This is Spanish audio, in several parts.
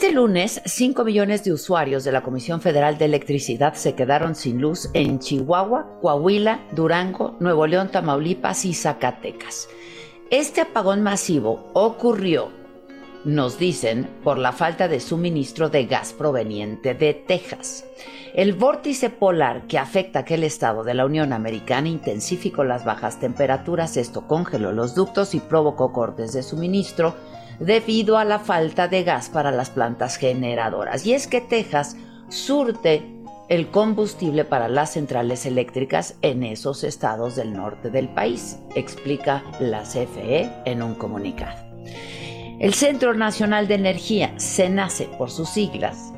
Este lunes, 5 millones de usuarios de la Comisión Federal de Electricidad se quedaron sin luz en Chihuahua, Coahuila, Durango, Nuevo León, Tamaulipas y Zacatecas. Este apagón masivo ocurrió, nos dicen, por la falta de suministro de gas proveniente de Texas. El vórtice polar que afecta aquel estado de la Unión Americana intensificó las bajas temperaturas, esto congeló los ductos y provocó cortes de suministro debido a la falta de gas para las plantas generadoras. Y es que Texas surte el combustible para las centrales eléctricas en esos estados del norte del país, explica la CFE en un comunicado. El Centro Nacional de Energía, CENACE por sus siglas,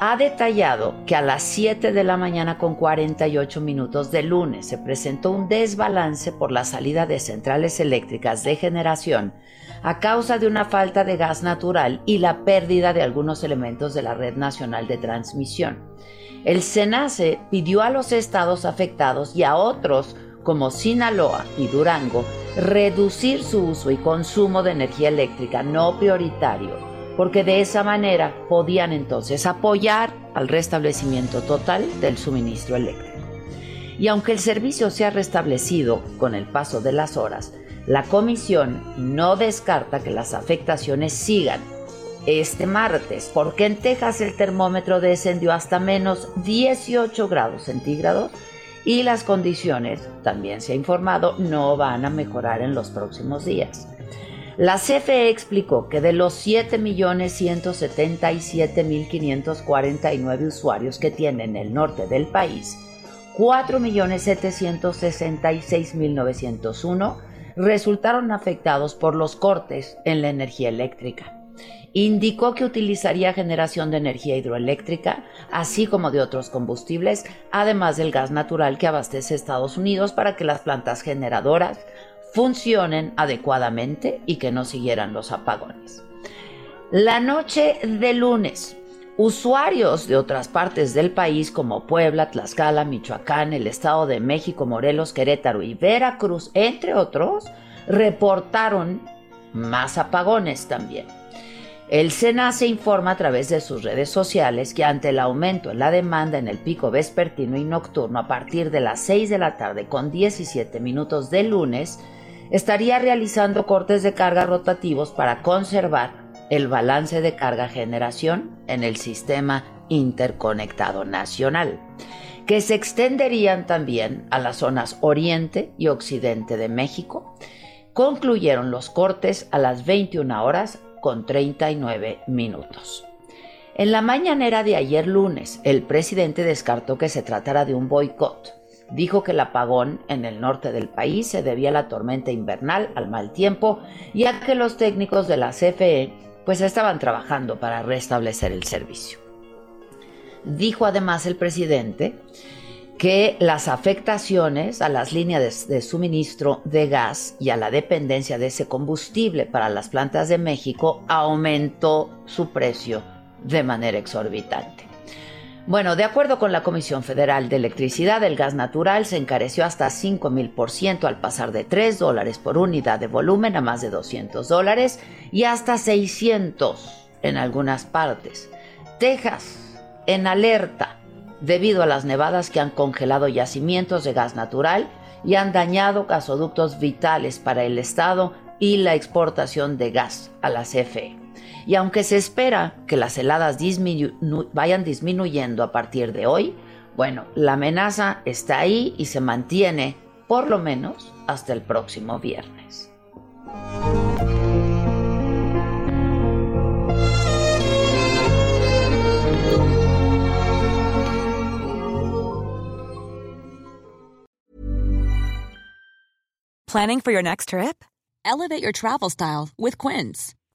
ha detallado que a las 7 de la mañana con 48 minutos de lunes se presentó un desbalance por la salida de centrales eléctricas de generación a causa de una falta de gas natural y la pérdida de algunos elementos de la red nacional de transmisión. El SENACE pidió a los estados afectados y a otros como Sinaloa y Durango reducir su uso y consumo de energía eléctrica no prioritario porque de esa manera podían entonces apoyar al restablecimiento total del suministro eléctrico. Y aunque el servicio se ha restablecido con el paso de las horas, la comisión no descarta que las afectaciones sigan este martes, porque en Texas el termómetro descendió hasta menos 18 grados centígrados y las condiciones, también se ha informado, no van a mejorar en los próximos días. La CFE explicó que de los 7.177.549 usuarios que tiene en el norte del país, 4.766.901 resultaron afectados por los cortes en la energía eléctrica. Indicó que utilizaría generación de energía hidroeléctrica, así como de otros combustibles, además del gas natural que abastece Estados Unidos para que las plantas generadoras funcionen adecuadamente y que no siguieran los apagones. La noche de lunes, usuarios de otras partes del país como Puebla, Tlaxcala, Michoacán, el Estado de México, Morelos, Querétaro y Veracruz, entre otros, reportaron más apagones también. El SENA se informa a través de sus redes sociales que ante el aumento en la demanda en el pico vespertino y nocturno a partir de las 6 de la tarde con 17 minutos del lunes, estaría realizando cortes de carga rotativos para conservar el balance de carga generación en el sistema interconectado nacional, que se extenderían también a las zonas oriente y occidente de México. Concluyeron los cortes a las 21 horas con 39 minutos. En la mañanera de ayer lunes, el presidente descartó que se tratara de un boicot. Dijo que el apagón en el norte del país se debía a la tormenta invernal, al mal tiempo y a que los técnicos de la CFE pues estaban trabajando para restablecer el servicio. Dijo además el presidente que las afectaciones a las líneas de, de, suministro de gas y a la dependencia de ese combustible para las plantas de México aumentó su precio de manera exorbitante. Bueno, de acuerdo con la Comisión Federal de Electricidad, el gas natural se encareció hasta 5 mil por ciento al pasar de 3 dólares por unidad de volumen a más de 200 dólares y hasta 600 en algunas partes. Texas, en alerta debido a las nevadas que han congelado yacimientos de gas natural y han dañado gasoductos vitales para el Estado y la exportación de gas a la CFE. Y aunque se espera que las heladas vayan disminuyendo a partir de hoy, bueno, la amenaza está ahí y se mantiene por lo menos hasta el próximo viernes. Planning for your next trip? Elevate your travel style with Quince.